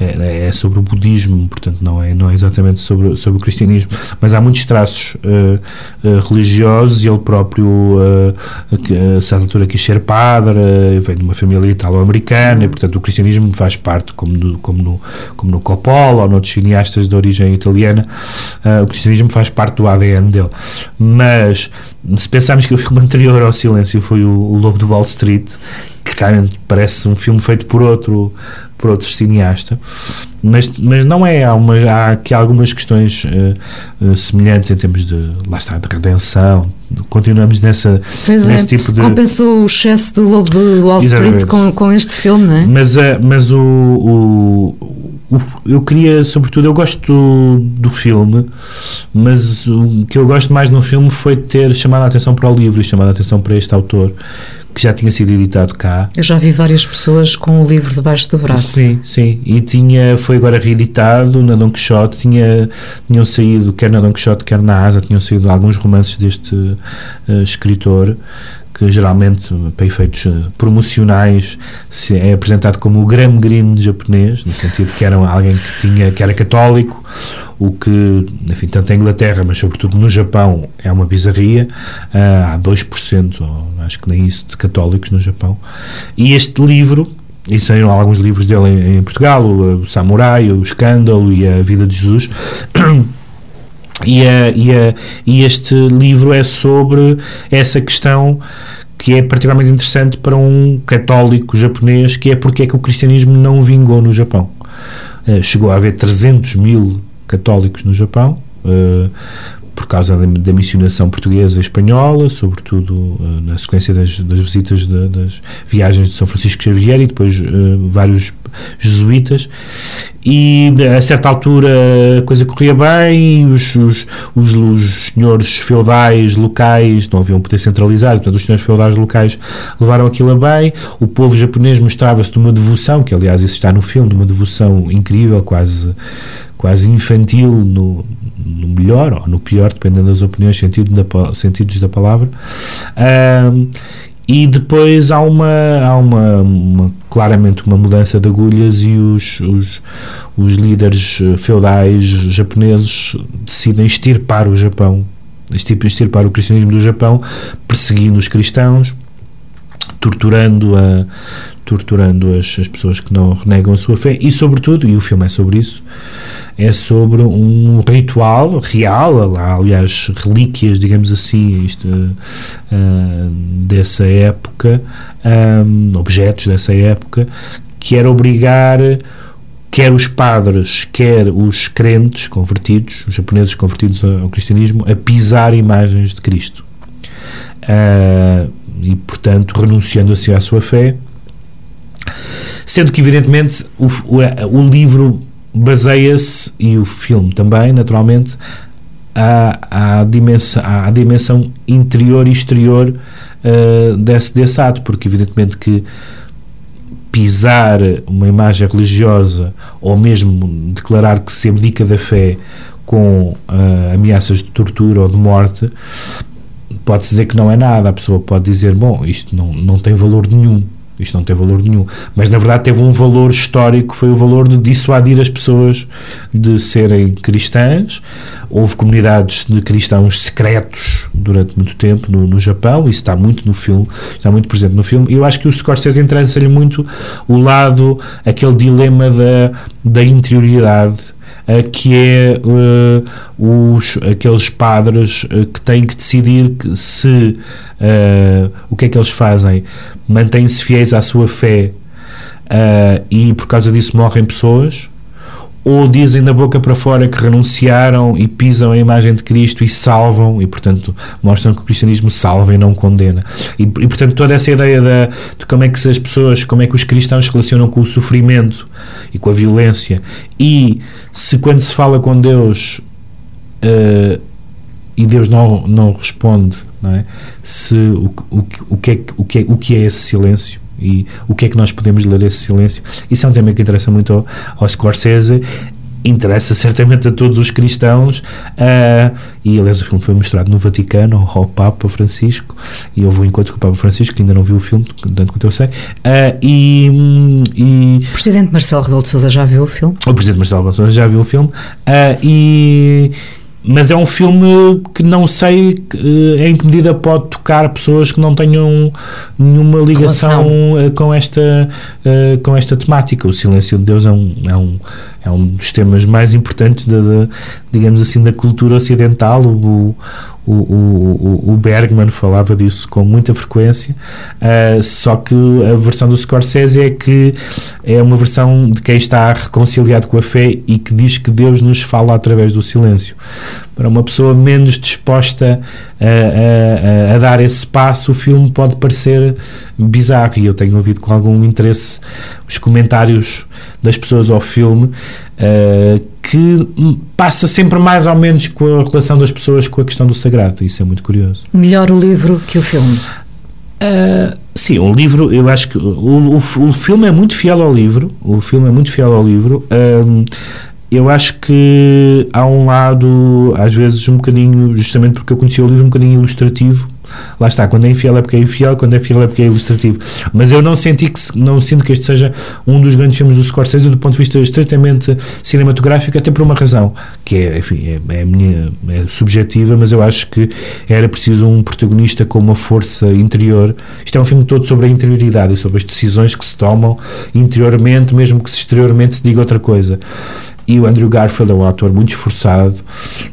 [SPEAKER 4] é, é, sobre o budismo, portanto não é não é exatamente sobre sobre o cristianismo, mas há muitos traços uh, uh, religiosos e ele próprio a certa altura quis ser padre, vem de uma família italo-americana, e portanto o cristianismo faz parte como no, como no, como no Coppola ou noutros cineastas de origem italiana, o cristianismo faz parte do ADN dele. Mas se pensarmos que o filme anterior ao Silêncio foi o, o Lobo do Wall Street, que realmente parece um filme feito por outro por outro cineasta, mas, mas não é, há, uma, há aqui algumas questões uh, uh, semelhantes em termos de, lá está, de redenção, continuamos nessa,
[SPEAKER 3] pois é, nesse é, tipo de... Compensou o excesso do Lobo do Wall Street com, com este filme, não é?
[SPEAKER 4] Mas, uh, mas o, o eu queria, sobretudo, eu gosto do filme, mas o que eu gosto mais no filme foi ter chamado a atenção para o livro e chamado a atenção para este autor que já tinha sido editado cá.
[SPEAKER 3] Eu já vi várias pessoas com o livro debaixo do braço.
[SPEAKER 4] Sim, sim. E tinha, foi agora reeditado na Don Quixote. Tinha, tinham saído, quer na Don Quixote, quer na Asa, tinham saído alguns romances deste uh, escritor que geralmente, para efeitos eh, promocionais, se é apresentado como o Graham Greene japonês, no sentido que era alguém que, tinha, que era católico, o que, enfim, tanto em Inglaterra, mas sobretudo no Japão, é uma bizarria. Uh, há 2%, ou acho que nem isso, de católicos no Japão. E este livro, e saíram alguns livros dele em, em Portugal, o, o, Samurai, o Escândalo e a Vida de Jesus. E, a, e, a, e este livro é sobre essa questão que é particularmente interessante para um católico japonês, que é porque é que o cristianismo não vingou no Japão. Uh, chegou a haver 300 mil católicos no Japão, uh, por causa da, da, missionação portuguesa e espanhola, sobretudo uh, na sequência das, das visitas de, das viagens de São Francisco Xavier e depois vários jesuítas. E a certa altura a coisa corria bem, os, os, os, os, senhores feudais locais não haviam poder centralizado, portanto os senhores feudais locais levaram aquilo a bem, o povo japonês mostrava-se de uma devoção, que aliás isso está no filme, de uma devoção incrível, quase quase infantil no, no melhor ou no pior, dependendo das opiniões, sentido da, sentidos da palavra. Um, e depois há uma, há uma, uma, claramente uma mudança de agulhas e os, os, os líderes feudais japoneses decidem extirpar o Japão, extirpar o cristianismo do Japão, perseguindo os cristãos, torturando a torturando as, as pessoas que não renegam a sua fé e sobretudo, e o filme é sobre isso é sobre um ritual real, aliás, relíquias, digamos assim, isto, uh, dessa época, um, objetos dessa época, que era obrigar quer os padres, quer os crentes convertidos, os japoneses convertidos ao cristianismo, a pisar imagens de Cristo. Uh, e, portanto, renunciando assim à sua fé, sendo que, evidentemente, o, o, o livro baseia-se, e o filme também, naturalmente, à, à, dimensão, à dimensão interior e exterior uh, desse, desse ato, porque evidentemente que pisar uma imagem religiosa ou mesmo declarar que se abdica da fé com uh, ameaças de tortura ou de morte pode-se dizer que não é nada, a pessoa pode dizer, bom, isto não, não tem valor nenhum, isto não tem valor nenhum. Mas na verdade teve um valor histórico, foi o valor de dissuadir as pessoas de serem cristãs. Houve comunidades de cristãos secretos durante muito tempo no, no Japão, isso está muito no filme, está muito presente no filme. Eu acho que o Scorsese entrança-lhe muito o lado, aquele dilema da, da interioridade que é uh, os, aqueles padres uh, que têm que decidir que se uh, o que é que eles fazem. Mantêm-se fiéis à sua fé e por causa disso morrem pessoas ou dizem da boca para fora que renunciaram e pisam a imagem de Cristo e salvam, e portanto mostram que o cristianismo salva e não condena. E, e portanto toda essa ideia da, de como é que as pessoas, como é que os cristãos se relacionam com o sofrimento e com a violência, e se quando se fala com Deus uh, e Deus não, não responde, não é? se o, o, o, que é, o, que é, o que é esse silêncio? E o que é que nós podemos ler esse silêncio. Isso é um tema que interessa muito ao, ao Scorsese. Interessa certamente a todos os cristãos. Uh, e aliás o filme foi mostrado no Vaticano ao, Papa Francisco. E houve um encontro com o Papa Francisco que ainda não viu o filme, tanto quanto eu sei. Uh, e, e,
[SPEAKER 3] o Presidente Marcelo Rebelo de Sousa já viu o filme?
[SPEAKER 4] O Presidente Marcelo Rebelo de Sousa já viu o filme. Uh, e mas é um filme que não sei em que medida pode tocar pessoas que não tenham nenhuma ligação Relação. com esta com esta temática. O Silêncio de Deus é um, é um, é um dos temas mais importantes da, da digamos assim da cultura ocidental. O, o, o, o, Bergman falava disso com muita frequência, uh, só que a versão do Scorsese é que é uma versão de quem está reconciliado com a fé e que diz que Deus nos fala através do silêncio. Para uma pessoa menos disposta a, a, a dar esse passo, o filme pode parecer bizarro e eu tenho ouvido com algum interesse os comentários das pessoas ao filme uh, que passa sempre mais ou menos com a relação das pessoas com a questão do sagrado. Isso é muito curioso.
[SPEAKER 3] Melhor o livro que o filme?
[SPEAKER 4] Uh, sim, o livro, eu acho que o, o, o, filme é muito fiel ao livro. O filme é muito fiel ao livro. Eu acho que há um lado, às vezes, um bocadinho, justamente porque eu conheci o livro, um bocadinho ilustrativo lá está, quando é infiel é porque é infiel, quando é fiel é porque é ilustrativo. Mas eu não senti que não sinto que este seja um dos grandes filmes do Scorsese do ponto de vista estritamente cinematográfico, até por uma razão, que é, enfim, é, é, minha, é subjetiva, mas eu acho que era preciso um protagonista com uma força interior. Isto é um filme todo sobre a interioridade e sobre as decisões que se tomam interiormente, mesmo que exteriormente se diga outra coisa. E o Andrew Garfield é um ator muito esforçado,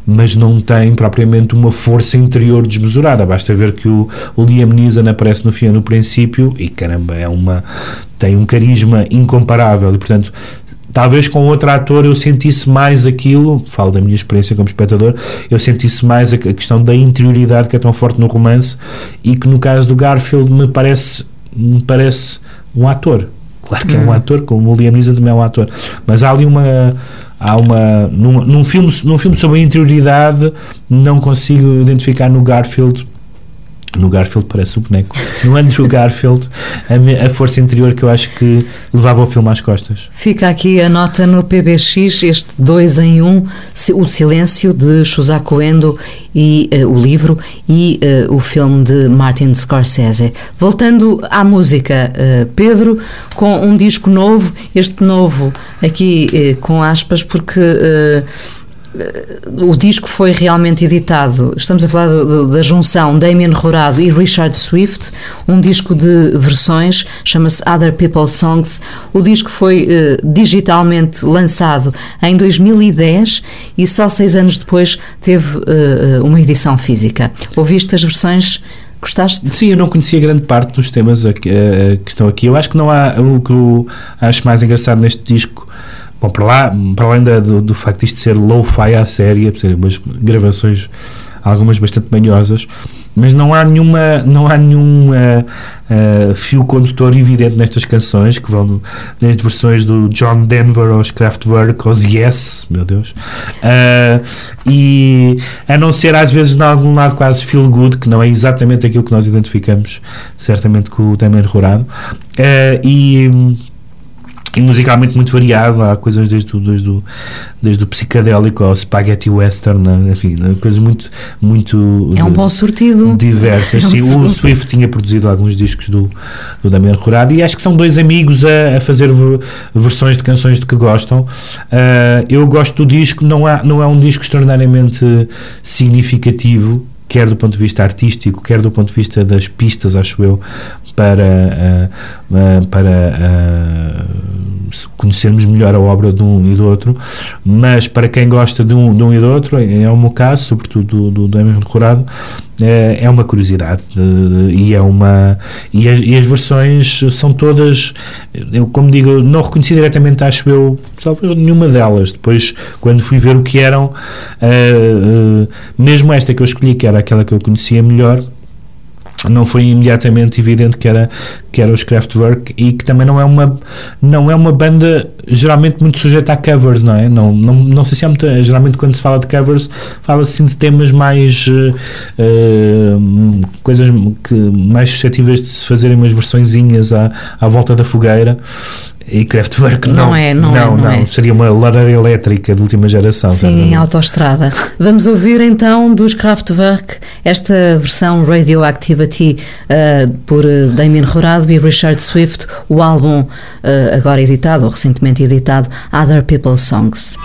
[SPEAKER 4] mas não tem propriamente uma força interior desmesurada. Basta ver que o, o Liam Neeson aparece no fim no princípio e caramba, é uma tem um carisma incomparável. E portanto talvez com outro ator eu sentisse mais aquilo, falo da minha experiência como espectador, eu sentisse mais a, questão da interioridade que é tão forte no romance e que no caso do Garfield me parece me parece um ator. Claro que é um hum. ator, como o Liam Neeson também é um ator. Mas há ali uma há uma num, num, filme, num filme sobre a interioridade não consigo identificar no Garfield no Garfield parece o boneco. No Andrew Garfield, a, a, força interior que eu acho que levava o filme às costas.
[SPEAKER 3] Fica aqui a nota no PBX, este 2 em 1, um, O Silêncio de Shusaku Endo e uh, o livro e uh, o filme de Martin Scorsese. Voltando à música, uh, Pedro, com um disco novo, este novo aqui com aspas, porque o disco foi realmente editado, estamos a falar da junção Damien Rorado e Richard Swift, um disco de versões, chama-se Other People's Songs. O disco foi eh, digitalmente lançado em 2010 e só seis anos depois teve eh, uma edição física. Ouviste as versões? Gostaste?
[SPEAKER 4] Sim, eu não conhecia grande parte dos temas que estão aqui. Eu acho que não há o que eu acho mais engraçado neste disco Bom, para, lá, para além da, do, do facto de isto ser low-fi à série, ser umas gravações, algumas bastante manhosas, mas não há nenhuma não há nenhum uh, uh, fio condutor evidente nestas canções que vão desde versões do John Denver aos Kraftwerk aos Yes meu Deus. Uh, e a não ser às vezes de algum lado quase feel good que não é exatamente aquilo que nós identificamos certamente com o Temer Rurado e e musicalmente muito variado. Há coisas desde o, desde o, desde o psicadélico ao spaghetti western, né? enfim, né? coisas muito. muito
[SPEAKER 3] é um bom sortido.
[SPEAKER 4] Diversas. É um Sim, o Swift tinha produzido alguns discos do, do Damiano Rurado e acho que são dois amigos a, a fazer versões de canções de que gostam. Uh, eu gosto do disco, não, há, não é um disco extraordinariamente significativo quer do ponto de vista artístico, quer do ponto de vista das pistas, acho eu, para, uh, uh, para uh, conhecermos melhor a obra de um e do outro, mas para quem gosta de um, de um e do outro, é o meu caso, sobretudo do, do, do Emerson Corrado, é, é uma curiosidade e é uma e as, e as, versões são todas eu como digo não reconheci diretamente acho eu só nenhuma delas. Depois quando fui ver o que eram uh, uh, mesmo esta que eu escolhi que era aquela que eu conhecia melhor não foi imediatamente evidente que era que era os Kraftwerk e que também não é uma não é uma banda geralmente muito sujeita a covers não é não não, não sei se é muito geralmente quando se fala de covers fala-se assim de temas mais uh, coisas que mais suscetíveis de se fazerem umas versõezinhas à, à volta da fogueira e Kraftwerk não,
[SPEAKER 3] não é, não, não, é, não, não é.
[SPEAKER 4] seria uma lareira elétrica de última geração.
[SPEAKER 3] Sim, em autoestrada. Vamos ouvir então dos Kraftwerk esta versão Radioactivity uh, por Damien Rorado e Richard Swift, o álbum uh, agora editado, ou recentemente editado, Other People's Songs.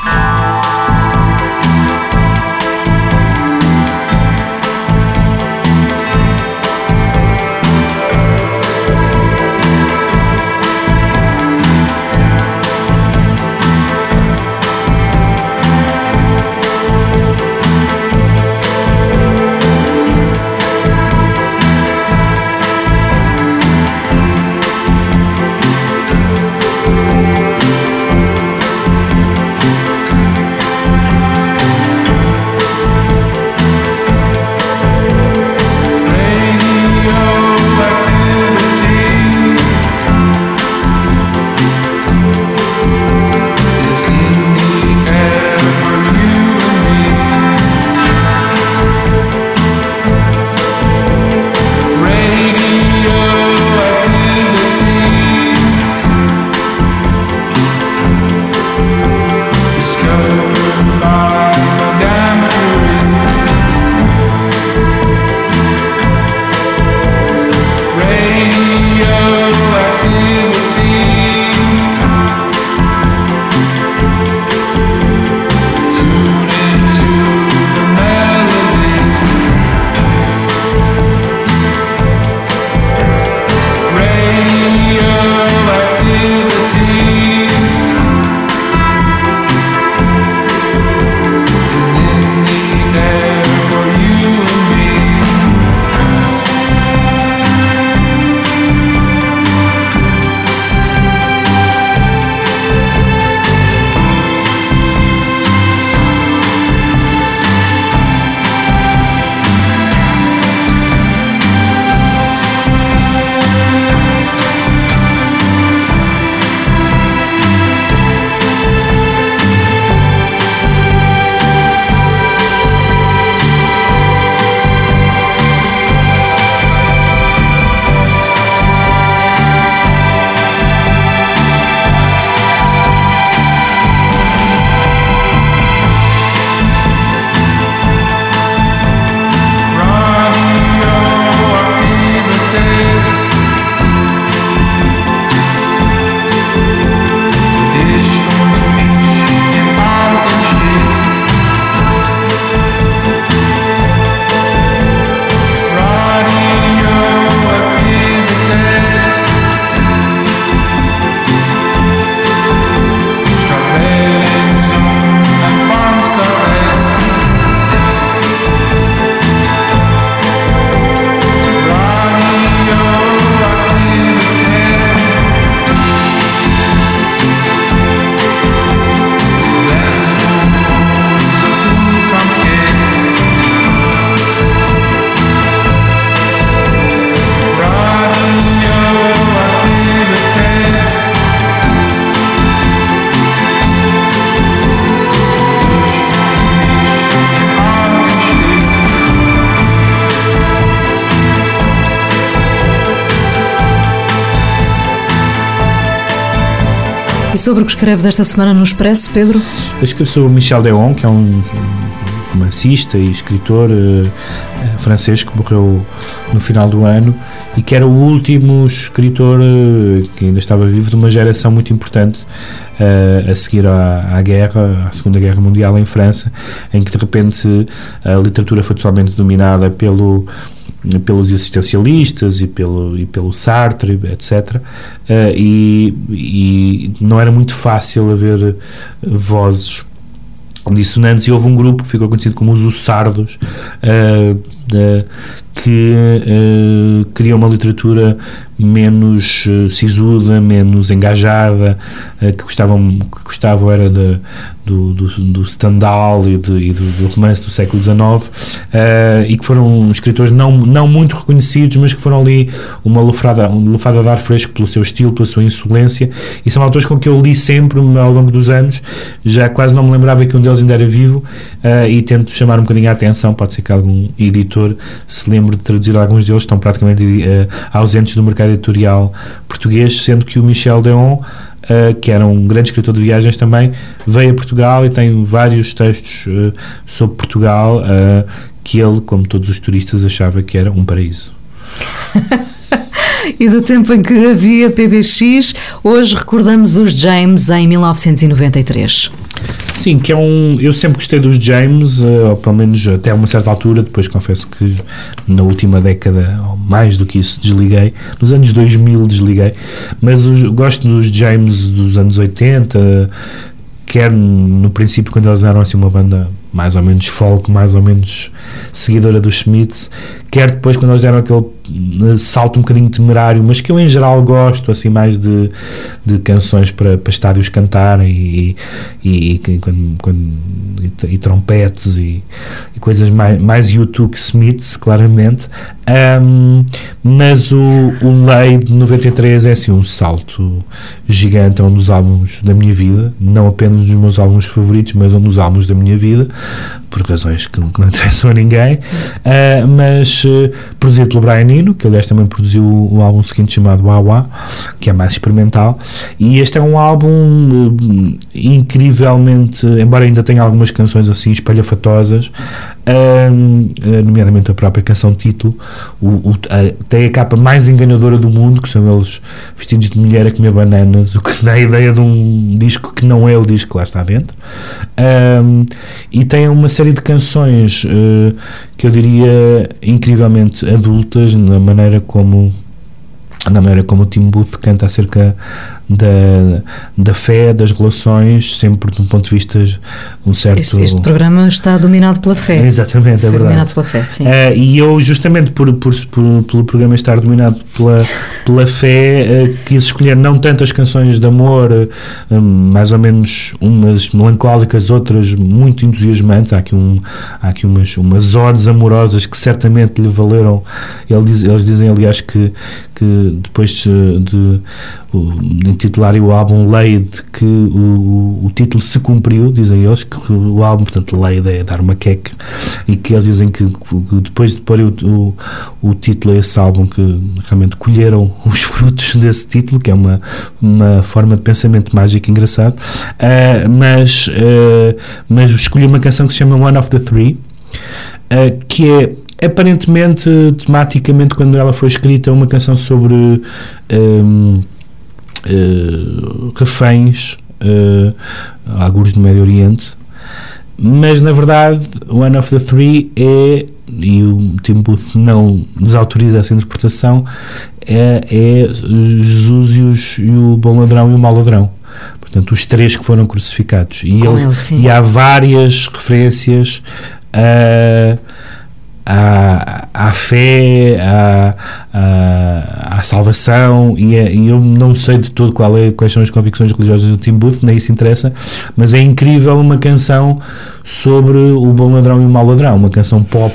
[SPEAKER 3] Sobre o que escreves esta semana no Expresso, Pedro?
[SPEAKER 4] Eu escrevo sobre Michel Deon, que é um romancista e escritor uh, francês que morreu no final do ano e que era o último escritor uh, que ainda estava vivo de uma geração muito importante uh, a seguir à, à, guerra, à Segunda Guerra Mundial em França, em que de repente a literatura foi totalmente dominada pelo pelos existencialistas e pelo, e pelo Sartre, etc. Uh, e, e não era muito fácil haver vozes dissonantes e houve um grupo que ficou conhecido como os Ussardos uh, uh, que uh, cria uma literatura menos uh, sisuda, menos engajada, uh, que, gostavam, que era de, do, do, do Stendhal e, de, e do, do, romance do século XIX uh, e que foram escritores não, não muito reconhecidos, mas que foram ali uma uma lufada de ar fresco pelo seu estilo, pela sua insolência e são autores com que eu li sempre ao longo dos anos, já quase não me lembrava que um deles ainda era vivo e tento chamar um bocadinho a atenção, pode ser que algum editor se lembre de traduzir alguns deles, estão praticamente ausentes do mercado editorial português, sendo que o Michel Deon, uh, que era um grande escritor de viagens também, veio a Portugal e tem vários textos uh, sobre Portugal uh, que ele, como todos os turistas, achava que era um paraíso.
[SPEAKER 3] e do tempo em que havia PBX, hoje recordamos os James em 1993.
[SPEAKER 4] Sim, que é um. Eu sempre gostei dos James, ou pelo menos até uma certa altura, depois confesso que na última década, ou mais do que isso, desliguei. Nos anos 2000 desliguei, mas os, gosto dos James dos anos 80, quer no princípio, quando eles eram assim uma banda mais ou menos folk, mais ou menos seguidora dos Smiths, quer depois quando eles deram aquele eh, salto um bocadinho temerário, mas que eu em geral gosto assim mais de, de canções para, para estádios cantarem e, e, e, quando, quando, e, e trompetes e, e, coisas mais, mais YouTube que Smiths, claramente. Um, mas o, o Lei de 93 é assim um salto gigante, é um dos álbuns da minha vida, não apenas dos meus álbuns favoritos, mas um dos álbuns da minha vida por razões que, não interessam a ninguém, uh, mas uh, produzido pelo Brian Eno, que aliás também produziu o, o álbum seguinte chamado Wawa, que é mais experimental, e este é um álbum uh, incrivelmente, embora ainda tenha algumas canções assim espalhafatosas, nomeadamente a própria canção título, o, o, a, tem a capa mais enganadora do mundo, que são eles vestidos de mulher a comer bananas, o que se dá a ideia de um disco que não é o disco que lá está dentro. E tem uma série de canções uh, que eu diria incrivelmente adultas na maneira como na maneira como o Tim Booth canta acerca da, da fé, das relações, sempre de um ponto de vista um certo...
[SPEAKER 3] Este, este programa está dominado pela fé.
[SPEAKER 4] Exatamente, é verdade.
[SPEAKER 3] Dominado pela fé, sim.
[SPEAKER 4] Uh, e eu, justamente por, por, por, pelo programa estar dominado pela, pela fé, uh, quis escolher não tanto as canções de amor, uh, mais ou menos umas melancólicas, outras muito entusiasmantes. Há aqui, um, há aqui umas, umas odes amorosas que certamente lhe valeram. Ele diz, eles dizem, aliás, que, que depois de, de de intitularem o álbum Leide que o, o, título se cumpriu, dizem eles, que o álbum, portanto, Leide é dar uma queca, e que eles dizem que, que depois de pôr o, o, o, título a esse álbum, que realmente colheram os frutos desse título, que é uma, uma forma de pensamento mágico engraçado, uh, mas, uh, mas escolhi uma canção que se chama One of the Three, uh, que é aparentemente, tematicamente, quando ela foi escrita, uma canção sobre um, uh, reféns, uh, alguns do Médio Oriente, mas na verdade One of the Three é, e o Tim Booth não desautoriza essa interpretação, é, é Jesus e, os, e, o bom ladrão e o mau ladrão. Portanto, os três que foram crucificados. E, ele, ele, e há várias referências a à, fé, à, à salvação, e, é, e, eu não sei de todo qual é, quais são as convicções religiosas do Tim Booth, nem isso interessa, mas é incrível uma canção sobre o bom ladrão e o mau ladrão, uma canção pop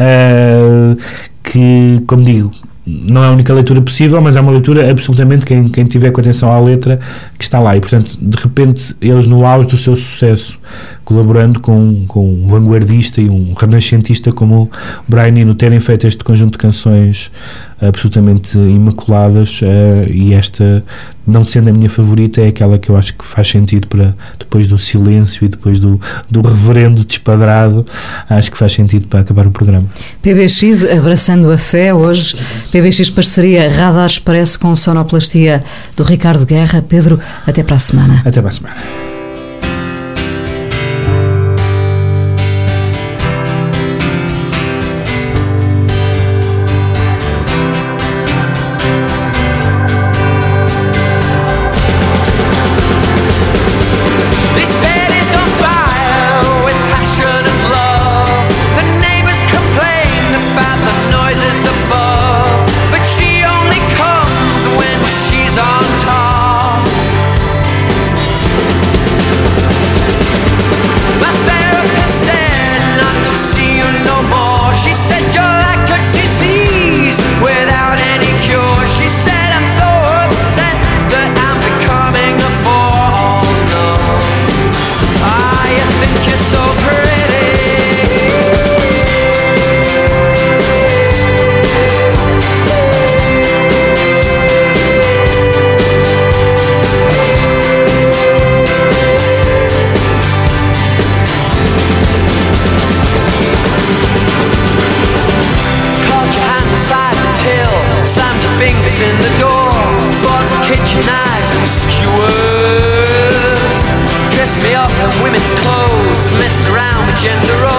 [SPEAKER 4] uh, que, como digo, não é a única leitura possível, mas é uma leitura absolutamente quem, quem tiver com atenção à letra que está lá. E portanto, de repente, eles no auge do seu sucesso colaborando com, com um vanguardista e um renascentista como o Brian Eno, terem feito este conjunto de canções absolutamente imaculadas uh, e esta, não sendo a minha favorita, é aquela que eu acho que faz sentido para depois do silêncio e depois do, do reverendo despadrado, acho que faz sentido para acabar o programa.
[SPEAKER 3] PBX abraçando a fé hoje, PBX parceria Radar Expresso com sonoplastia do Ricardo Guerra. Pedro, até para a semana.
[SPEAKER 4] Até para a semana.
[SPEAKER 6] kitchen knives and skewers. Dress me up in women's clothes, messed around with gender roles.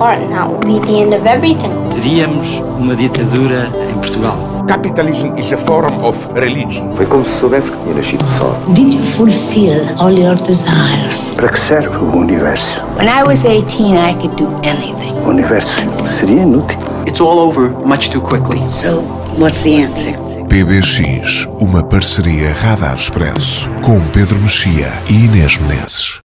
[SPEAKER 6] That will be the end of everything.
[SPEAKER 7] Teríamos uma ditadura em Portugal.
[SPEAKER 8] Capitalism is a form of religion.
[SPEAKER 9] Foi como se soubesse que tinha nascido só.
[SPEAKER 1] Did you fulfill all your desires?
[SPEAKER 10] Para que serve o universo?
[SPEAKER 1] When I was 18, I could do anything.
[SPEAKER 10] O universo seria inútil.
[SPEAKER 11] It's all over much too quickly.
[SPEAKER 1] So, what's the answer?
[SPEAKER 2] PBX, uma parceria Radar Expresso com Pedro Mexia e Inês Menezes.